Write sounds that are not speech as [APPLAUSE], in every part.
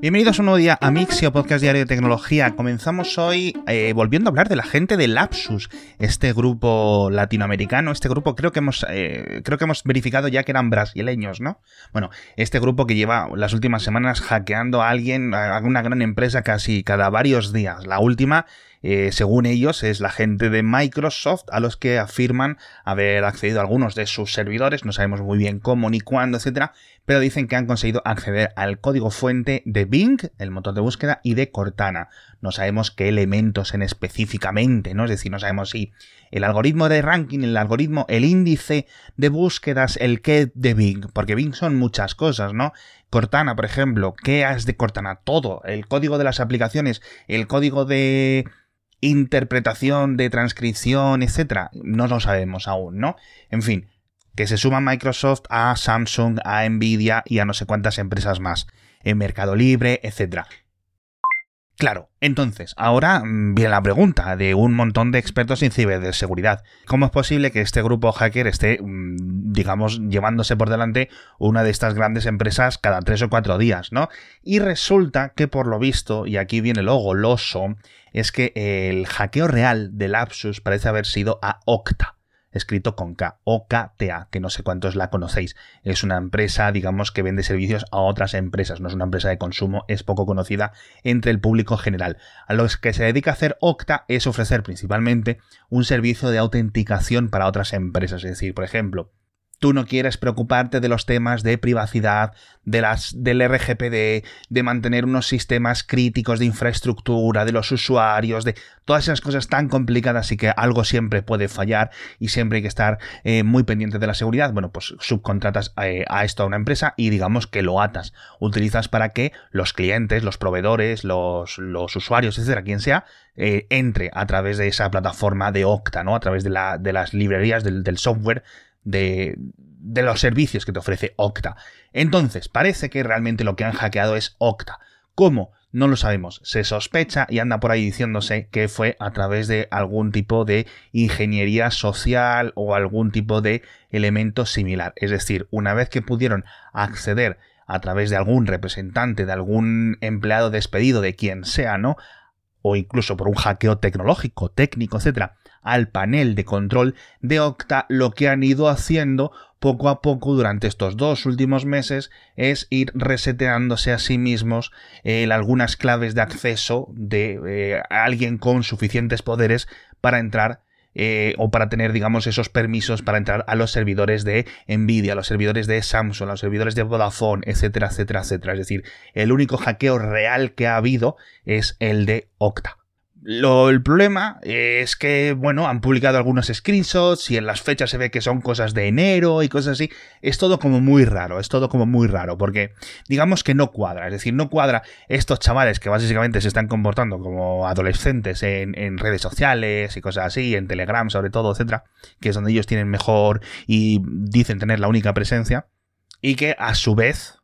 Bienvenidos a un nuevo día a Mixio, podcast diario de tecnología. Comenzamos hoy eh, volviendo a hablar de la gente de Lapsus, este grupo latinoamericano, este grupo creo que hemos eh, creo que hemos verificado ya que eran brasileños, ¿no? Bueno, este grupo que lleva las últimas semanas hackeando a alguien, a una gran empresa casi cada varios días. La última eh, según ellos, es la gente de Microsoft a los que afirman haber accedido a algunos de sus servidores, no sabemos muy bien cómo ni cuándo, etcétera, pero dicen que han conseguido acceder al código fuente de Bing, el motor de búsqueda, y de Cortana. No sabemos qué elementos en específicamente, ¿no? Es decir, no sabemos si el algoritmo de ranking, el algoritmo, el índice de búsquedas, el qué de Bing, porque Bing son muchas cosas, ¿no? Cortana, por ejemplo, ¿qué es de Cortana? Todo, el código de las aplicaciones, el código de interpretación, de transcripción, etcétera, no lo sabemos aún, ¿no? En fin, que se suma Microsoft a Samsung, a Nvidia y a no sé cuántas empresas más, en Mercado Libre, etcétera. Claro, entonces, ahora mm, viene la pregunta de un montón de expertos en ciberseguridad. ¿Cómo es posible que este grupo hacker esté, mm, digamos, llevándose por delante una de estas grandes empresas cada tres o cuatro días, ¿no? Y resulta que por lo visto, y aquí viene lo goloso, es que el hackeo real de Lapsus parece haber sido a Octa escrito con K, OKTA, que no sé cuántos la conocéis. Es una empresa, digamos, que vende servicios a otras empresas, no es una empresa de consumo, es poco conocida entre el público general. A lo que se dedica a hacer Okta es ofrecer principalmente un servicio de autenticación para otras empresas, es decir, por ejemplo, Tú no quieres preocuparte de los temas de privacidad, de las, del RGPD, de mantener unos sistemas críticos de infraestructura, de los usuarios, de todas esas cosas tan complicadas y que algo siempre puede fallar y siempre hay que estar eh, muy pendiente de la seguridad. Bueno, pues subcontratas eh, a esto a una empresa y digamos que lo atas. Utilizas para que los clientes, los proveedores, los, los usuarios, etcétera, quien sea, eh, entre a través de esa plataforma de Octa, ¿no? A través de, la, de las librerías del, del software de, los servicios que te ofrece Okta. Entonces, parece que realmente lo que han hackeado es Okta. ¿Cómo? No lo sabemos. Se sospecha y anda por ahí diciéndose que fue a través de algún tipo de ingeniería social o algún tipo de elemento similar. Es decir, una vez que pudieron acceder a través de algún representante, de algún empleado despedido, de quien sea, ¿no? O incluso por un hackeo tecnológico, técnico, etcétera, al panel de control de Okta, lo que han ido haciendo poco a poco durante estos dos últimos meses es ir reseteándose a sí mismos algunas claves de acceso de eh, alguien con suficientes poderes para entrar eh, o para tener, digamos, esos permisos para entrar a los servidores de Nvidia, a los servidores de Samsung, a los servidores de Vodafone, etcétera, etcétera, etcétera. Es decir, el único hackeo real que ha habido es el de Okta. Lo, el problema es que, bueno, han publicado algunos screenshots y en las fechas se ve que son cosas de enero y cosas así. Es todo como muy raro, es todo como muy raro, porque digamos que no cuadra. Es decir, no cuadra estos chavales que básicamente se están comportando como adolescentes en, en redes sociales y cosas así, en Telegram sobre todo, etcétera, que es donde ellos tienen mejor y dicen tener la única presencia. Y que a su vez,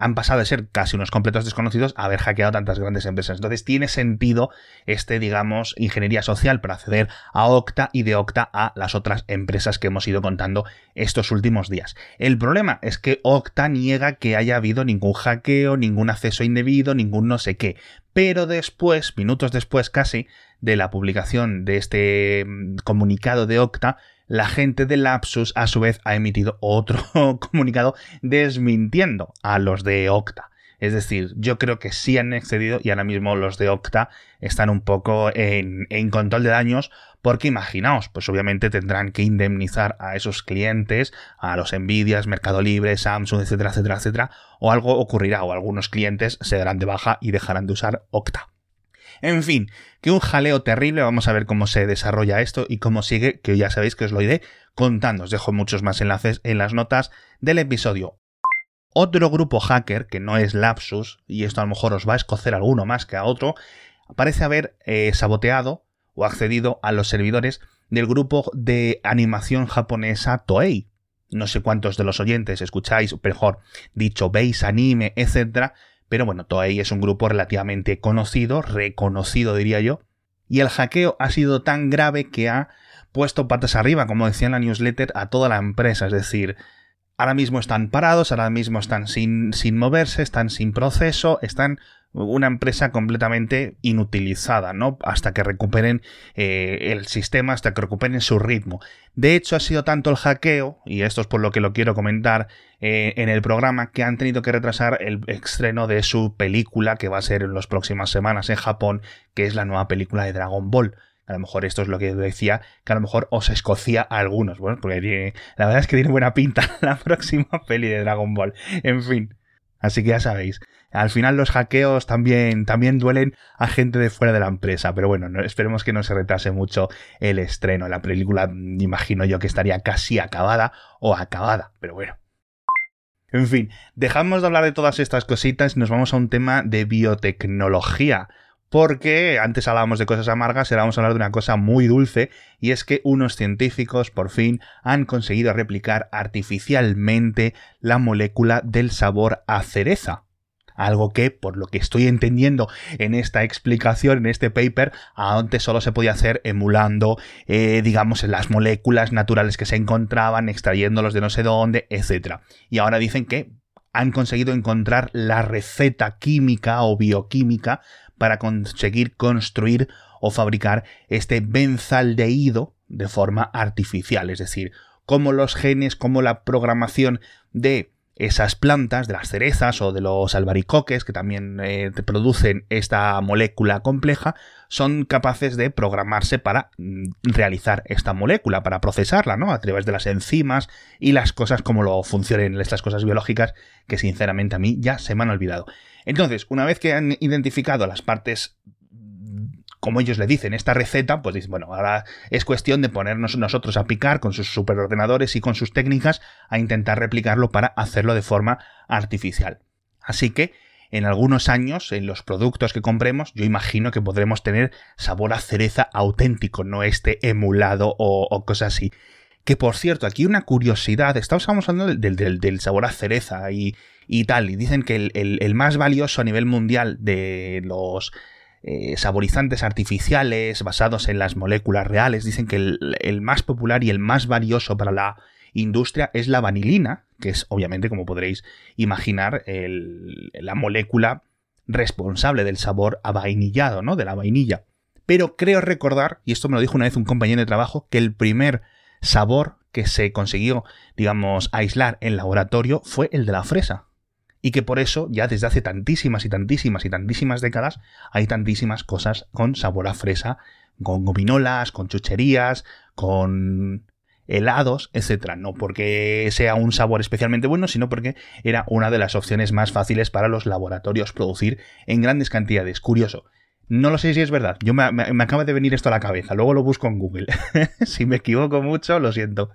han pasado de ser casi unos completos desconocidos a haber hackeado tantas grandes empresas. Entonces tiene sentido este, digamos, ingeniería social para acceder a Octa y de Octa a las otras empresas que hemos ido contando estos últimos días. El problema es que Octa niega que haya habido ningún hackeo, ningún acceso indebido, ningún no sé qué. Pero después, minutos después casi, de la publicación de este mm, comunicado de Octa, la gente de Lapsus a su vez ha emitido otro [LAUGHS] comunicado desmintiendo a los de Octa. Es decir, yo creo que sí han excedido y ahora mismo los de Octa están un poco en, control de daños porque imaginaos, pues obviamente tendrán que indemnizar a esos clientes, a los Nvidias, Mercado Libre, Samsung, etcétera, etcétera, etcétera, o algo ocurrirá o algunos clientes se darán de baja y dejarán de usar Octa. En fin, que un jaleo terrible, vamos a ver cómo se desarrolla esto y cómo sigue, que ya sabéis que os lo iré contando. Os dejo muchos más enlaces en las notas del episodio. Otro grupo hacker, que no es Lapsus, y esto a lo mejor os va a escocer alguno más que a otro, parece haber eh, saboteado o accedido a los servidores del grupo de animación japonesa Toei. No sé cuántos de los oyentes escucháis, mejor dicho, veis anime, etcétera, pero bueno, Toei es un grupo relativamente conocido, reconocido diría yo, y el hackeo ha sido tan grave que ha puesto patas arriba, como decía en la newsletter, a toda la empresa, es decir, ahora mismo están parados, ahora mismo están sin, sin moverse, están sin proceso, están una empresa completamente inutilizada, ¿no? Hasta que recuperen eh, el sistema, hasta que recuperen su ritmo. De hecho, ha sido tanto el hackeo, y esto es por lo que lo quiero comentar eh, en el programa, que han tenido que retrasar el estreno de su película, que va a ser en las próximas semanas en Japón, que es la nueva película de Dragon Ball. A lo mejor esto es lo que decía, que a lo mejor os escocía a algunos. Bueno, porque la verdad es que tiene buena pinta [LAUGHS] la próxima peli de Dragon Ball. En fin. Así que ya sabéis. Al final los hackeos también, también duelen a gente de fuera de la empresa. Pero bueno, esperemos que no se retrase mucho el estreno. La película, imagino yo que estaría casi acabada o acabada. Pero bueno. En fin, dejamos de hablar de todas estas cositas y nos vamos a un tema de biotecnología porque antes hablábamos de cosas amargas, ahora vamos a hablar de una cosa muy dulce, y es que unos científicos por fin han conseguido replicar artificialmente la molécula del sabor a cereza. Algo que, por lo que estoy entendiendo en esta explicación, en este paper, antes solo se podía hacer emulando, eh, digamos, las moléculas naturales que se encontraban, extrayéndolos de no sé dónde, etc. Y ahora dicen que han conseguido encontrar la receta química o bioquímica para conseguir construir o fabricar este benzaldehído de forma artificial, es decir, como los genes, como la programación de esas plantas, de las cerezas o de los albaricoques, que también eh, producen esta molécula compleja, son capaces de programarse para mm, realizar esta molécula, para procesarla, ¿no? A través de las enzimas y las cosas como lo funcionen estas cosas biológicas que sinceramente a mí ya se me han olvidado. Entonces, una vez que han identificado las partes como ellos le dicen, esta receta, pues dicen, bueno, ahora es cuestión de ponernos nosotros a picar con sus superordenadores y con sus técnicas a intentar replicarlo para hacerlo de forma artificial. Así que en algunos años, en los productos que compremos, yo imagino que podremos tener sabor a cereza auténtico, no este emulado o, cosas así. Que por cierto, aquí una curiosidad, estamos hablando del, sabor a cereza y, tal, y dicen que el, más valioso a nivel mundial de los eh, saborizantes artificiales basados en las moléculas reales, dicen que el, más popular y el más valioso para la industria es la vanilina, que es obviamente, como podréis imaginar, la molécula responsable del sabor avainillado, ¿no? De la vainilla. Pero creo recordar, y esto me lo dijo una vez un compañero de trabajo, que el primer sabor que se consiguió, digamos, aislar en laboratorio fue el de la fresa. Y que por eso, ya desde hace tantísimas y tantísimas y tantísimas décadas, hay tantísimas cosas con sabor a fresa, con gominolas, con chucherías, con helados, etcétera. No porque sea un sabor especialmente bueno, sino porque era una de las opciones más fáciles para los laboratorios producir en grandes cantidades. Curioso. No lo sé si es verdad. Yo me, acaba de venir esto a la cabeza. Luego lo busco en Google. [LAUGHS] si me equivoco mucho, lo siento.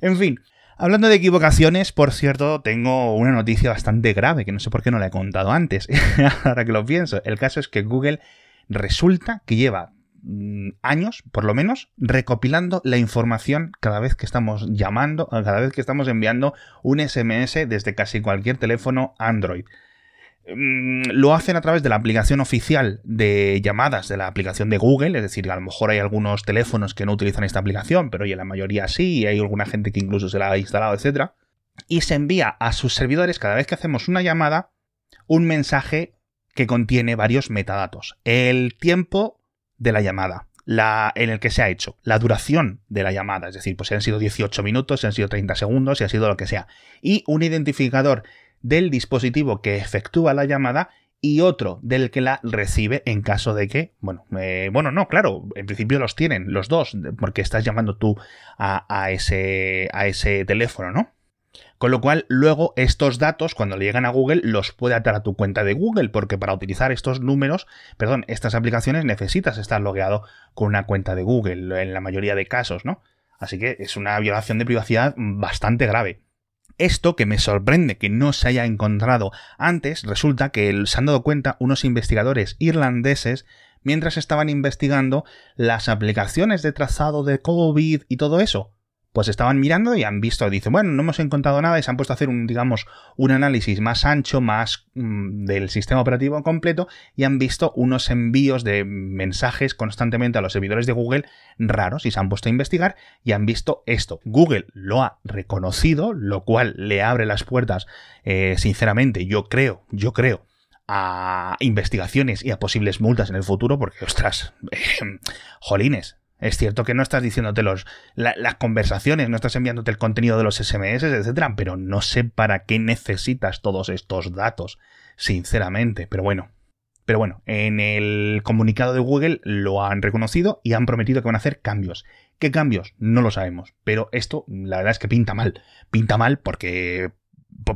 En fin, Hablando de equivocaciones, por cierto, tengo una noticia bastante grave que no sé por qué no la he contado antes. [LAUGHS] Ahora que lo pienso, el caso es que Google resulta que lleva Mm, años, por lo menos, recopilando la información cada vez que estamos llamando, cada vez que estamos enviando un SMS desde casi cualquier teléfono Android. Mm, lo hacen a través de la aplicación oficial de llamadas de la aplicación de Google, es decir, a lo mejor hay algunos teléfonos que no utilizan esta aplicación, pero oye, la mayoría sí, y hay alguna gente que incluso se la ha instalado, etc. Y se envía a sus servidores cada vez que hacemos una llamada un mensaje que contiene varios metadatos. El tiempo de la llamada, la, en el que se ha hecho, la duración de la llamada, es decir, pues si han sido 18 minutos, si han sido 30 segundos, si ha sido lo que sea, y un identificador del dispositivo que efectúa la llamada y otro del que la recibe en caso de que, bueno, eh, bueno, no, claro, en principio los tienen los dos, porque estás llamando tú a, ese, a ese teléfono, ¿no? Con lo cual, luego estos datos, cuando le llegan a Google, los puede atar a tu cuenta de Google, porque para utilizar estos números, perdón, estas aplicaciones necesitas estar logueado con una cuenta de Google, en la mayoría de casos, ¿no? Así que es una violación de privacidad bastante grave. Esto que me sorprende que no se haya encontrado antes, resulta que se han dado cuenta unos investigadores irlandeses mientras estaban investigando las aplicaciones de trazado de COVID y todo eso pues estaban mirando y han visto, dicen, bueno, no hemos encontrado nada y se han puesto a hacer un, digamos, un análisis más ancho, más mm, del sistema operativo completo y han visto unos envíos de mensajes constantemente a los servidores de Google raros y se han puesto a investigar y han visto esto. Google lo ha reconocido, lo cual le abre las puertas, eh, sinceramente, yo creo, yo creo, a investigaciones y a posibles multas en el futuro, porque, ostras, [LAUGHS] eh, jolines, es cierto que no estás diciéndote los, las conversaciones, no estás enviándote el contenido de los SMS, etcétera, pero no sé para qué necesitas todos estos datos, sinceramente. Pero bueno, pero bueno, en el comunicado de Google lo han reconocido y han prometido que van a hacer cambios. ¿Qué cambios? No lo sabemos. Pero esto, la verdad es que pinta mal. Pinta mal porque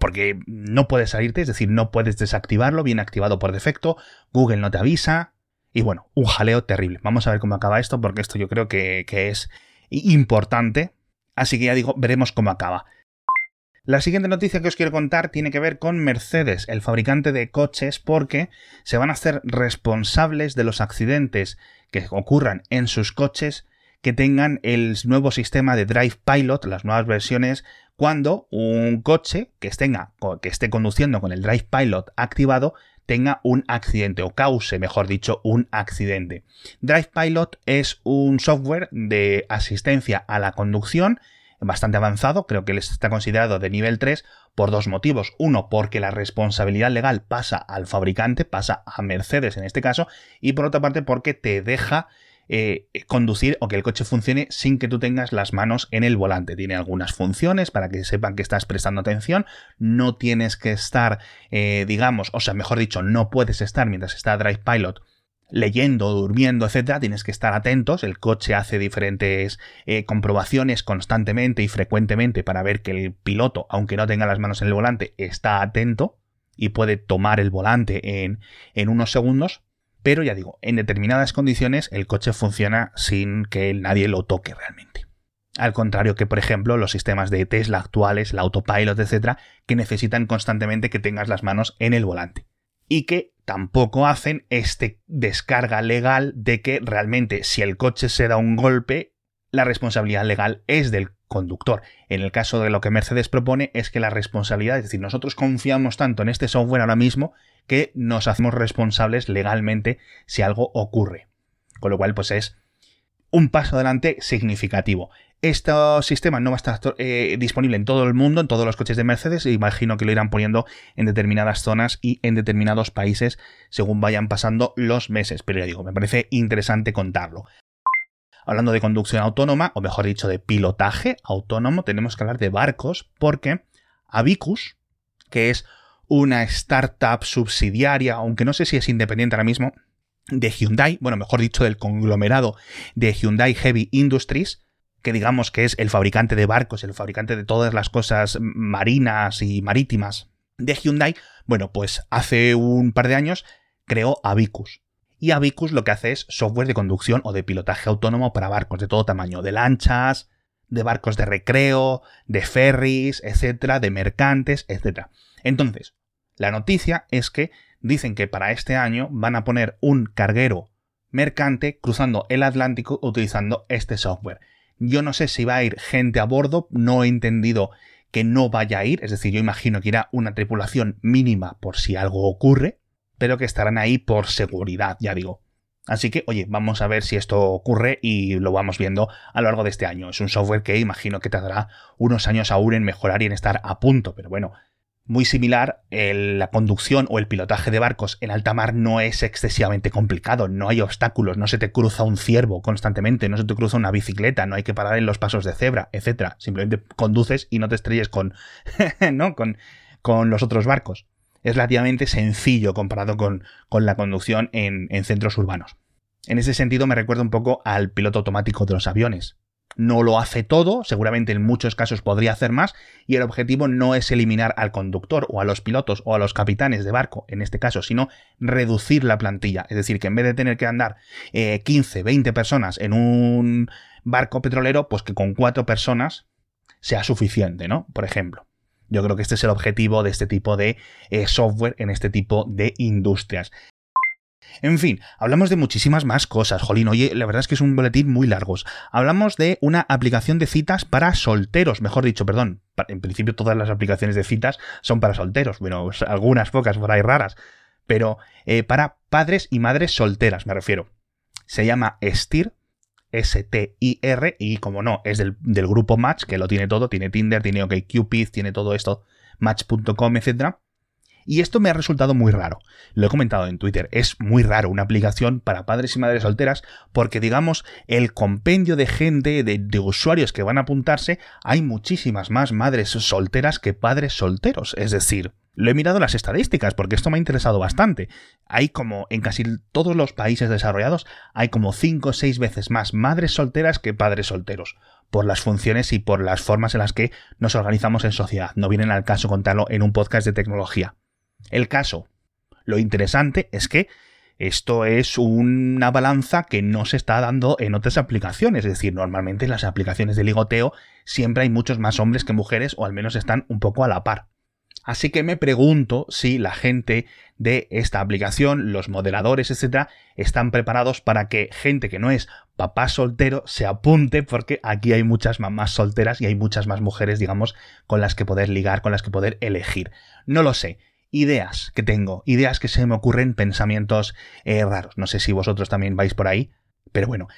porque no puedes salirte, es decir, no puedes desactivarlo, viene activado por defecto, Google no te avisa, y bueno, un jaleo terrible. Vamos a ver cómo acaba esto, porque esto yo creo que, es importante. Así que ya digo, veremos cómo acaba. La siguiente noticia que os quiero contar tiene que ver con Mercedes, el fabricante de coches, porque se van a hacer responsables de los accidentes que ocurran en sus coches que tengan el nuevo sistema de Drive Pilot, las nuevas versiones, cuando un coche que, que esté conduciendo con el Drive Pilot activado tenga un accidente o cause, mejor dicho, un accidente. Drive Pilot es un software de asistencia a la conducción bastante avanzado, creo que está considerado de nivel 3 por dos motivos. Uno, porque la responsabilidad legal pasa al fabricante, pasa a Mercedes en este caso, y por otra parte porque te deja eh, conducir o que el coche funcione sin que tú tengas las manos en el volante. Tiene algunas funciones para que sepan que estás prestando atención. No tienes que estar, eh, digamos, o sea, mejor dicho, no puedes estar mientras está Drive Pilot leyendo, durmiendo, etcétera, tienes que estar atentos. El coche hace diferentes eh, comprobaciones constantemente y frecuentemente para ver que el piloto, aunque no tenga las manos en el volante, está atento y puede tomar el volante en, en unos segundos. Pero ya digo, en determinadas condiciones el coche funciona sin que nadie lo toque realmente. Al contrario que, por ejemplo, los sistemas de Tesla actuales, el autopilot, etcétera, que necesitan constantemente que tengas las manos en el volante. Y que tampoco hacen este descarga legal de que realmente si el coche se da un golpe, la responsabilidad legal es del conductor. En el caso de lo que Mercedes propone es que la responsabilidad, es decir, nosotros confiamos tanto en este software ahora mismo que nos hacemos responsables legalmente si algo ocurre. Con lo cual, pues es un paso adelante significativo. Este sistema no va a estar eh, disponible en todo el mundo, en todos los coches de Mercedes, e imagino que lo irán poniendo en determinadas zonas y en determinados países según vayan pasando los meses. Pero ya digo, me parece interesante contarlo. Hablando de conducción autónoma, o mejor dicho, de pilotaje autónomo, tenemos que hablar de barcos porque Abicus, que es una startup subsidiaria, aunque no sé si es independiente ahora mismo, de Hyundai, bueno, mejor dicho, del conglomerado de Hyundai Heavy Industries, que digamos que es el fabricante de barcos, el fabricante de todas las cosas marinas y marítimas de Hyundai, bueno, pues hace un par de años creó Abicus, y Abicus lo que hace es software de conducción o de pilotaje autónomo para barcos de todo tamaño, de lanchas, de barcos de recreo, de ferries, etcétera, de mercantes, etcétera. Entonces, la noticia es que dicen que para este año van a poner un carguero mercante cruzando el Atlántico utilizando este software. Yo no sé si va a ir gente a bordo, no he entendido que no vaya a ir, es decir, yo imagino que irá una tripulación mínima por si algo ocurre, pero que estarán ahí por seguridad, ya digo. Así que, oye, vamos a ver si esto ocurre y lo vamos viendo a lo largo de este año. Es un software que imagino que tardará unos años aún en mejorar y en estar a punto, pero bueno, muy similar, la conducción o el pilotaje de barcos en alta mar no es excesivamente complicado, no hay obstáculos, no se te cruza un ciervo constantemente, no se te cruza una bicicleta, no hay que parar en los pasos de cebra, etc. Simplemente conduces y no te estrelles con, [LAUGHS] ¿no? con, con los otros barcos es relativamente sencillo comparado con, la conducción en, en centros urbanos. En ese sentido me recuerda un poco al piloto automático de los aviones. No lo hace todo, seguramente en muchos casos podría hacer más, y el objetivo no es eliminar al conductor o a los pilotos o a los capitanes de barco, en este caso, sino reducir la plantilla. Es decir, que en vez de tener que andar 15, eh, 20 personas en un barco petrolero, pues que con cuatro personas sea suficiente, ¿no? Por ejemplo. Yo creo que este es el objetivo de este tipo de eh, software en este tipo de industrias. En fin, hablamos de muchísimas más cosas, Jolín. Oye, la verdad es que es un boletín muy largo. Hablamos de una aplicación de citas para solteros, mejor dicho, perdón. En principio todas las aplicaciones de citas son para solteros, bueno, algunas pocas por ahí raras. Pero eh, para padres y madres solteras, me refiero. Se llama STIR, S-T-I-R, y como no, es del, del, grupo Match, que lo tiene todo, tiene Tinder, tiene OkCupid, tiene todo esto, Match.com, etcétera y esto me ha resultado muy raro. Lo he comentado en Twitter. Es muy raro una aplicación para padres y madres solteras porque, digamos, el compendio de gente, de, usuarios que van a apuntarse, hay muchísimas más madres solteras que padres solteros. Es decir, lo he mirado las estadísticas porque esto me ha interesado bastante. Hay como en casi todos los países desarrollados hay como 5 o 6 veces más madres solteras que padres solteros por las funciones y por las formas en las que nos organizamos en sociedad. No vienen al caso contarlo en un podcast de tecnología. El caso. Lo interesante es que esto es una balanza que no se está dando en otras aplicaciones. Es decir, normalmente en las aplicaciones de ligoteo siempre hay muchos más hombres que mujeres o al menos están un poco a la par. Así que me pregunto si la gente de esta aplicación, los moderadores, etcétera, están preparados para que gente que no es papá soltero se apunte, porque aquí hay muchas mamás solteras y hay muchas más mujeres, digamos, con las que poder ligar, con las que poder elegir. No lo sé ideas que tengo, ideas que se me ocurren, pensamientos eh, raros. No sé si vosotros también vais por ahí, pero bueno.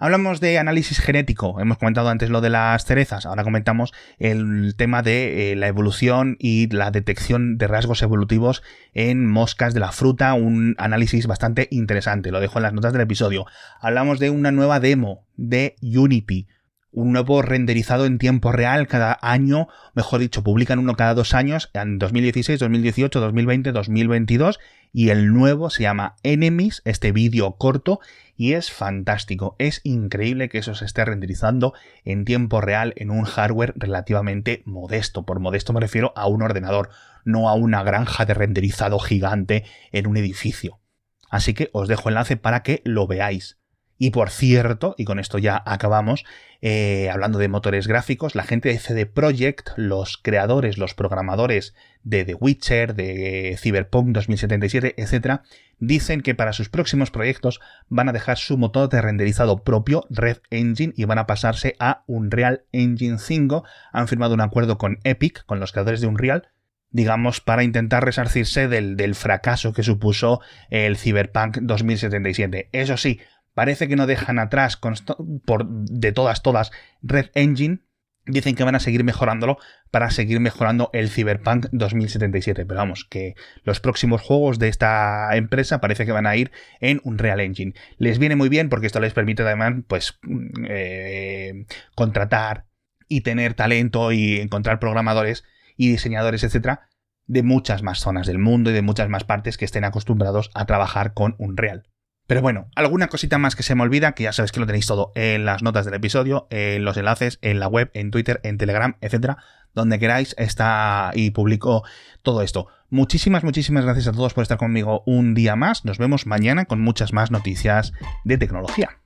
Hablamos de análisis genético, hemos comentado antes lo de las cerezas, ahora comentamos el tema de eh, la evolución y la detección de rasgos evolutivos en moscas de la fruta, un análisis bastante interesante, lo dejo en las notas del episodio. Hablamos de una nueva demo de Unity, un nuevo renderizado en tiempo real cada año, mejor dicho, publican uno cada dos años, en 2016, 2018, 2020, 2022, y el nuevo se llama Enemies, este vídeo corto, y es fantástico, es increíble que eso se esté renderizando en tiempo real en un hardware relativamente modesto, por modesto me refiero a un ordenador, no a una granja de renderizado gigante en un edificio. Así que os dejo enlace para que lo veáis. Y por cierto, y con esto ya acabamos, eh, hablando de motores gráficos, la gente de CD Projekt, los creadores, los programadores de The Witcher, de Cyberpunk 2077, etc., dicen que para sus próximos proyectos van a dejar su motor de renderizado propio, Red Engine, y van a pasarse a Unreal Engine 5. Han firmado un acuerdo con Epic, con los creadores de Unreal, digamos, para intentar resarcirse del, del, fracaso que supuso el Cyberpunk 2077. Eso sí, Parece que no dejan atrás por, de todas, todas Red Engine. Dicen que van a seguir mejorándolo para seguir mejorando el Cyberpunk 2077. Pero vamos, que los próximos juegos de esta empresa parece que van a ir en un Real Engine. Les viene muy bien porque esto les permite además, pues, eh, contratar y tener talento y encontrar programadores y diseñadores, etcétera, de muchas más zonas del mundo y de muchas más partes que estén acostumbrados a trabajar con Unreal. Pero bueno, alguna cosita más que se me olvida, que ya sabes que lo tenéis todo en las notas del episodio, en los enlaces, en la web, en Twitter, en Telegram, etcétera, donde queráis está y publico todo esto. Muchísimas, muchísimas gracias a todos por estar conmigo un día más. Nos vemos mañana con muchas más noticias de tecnología.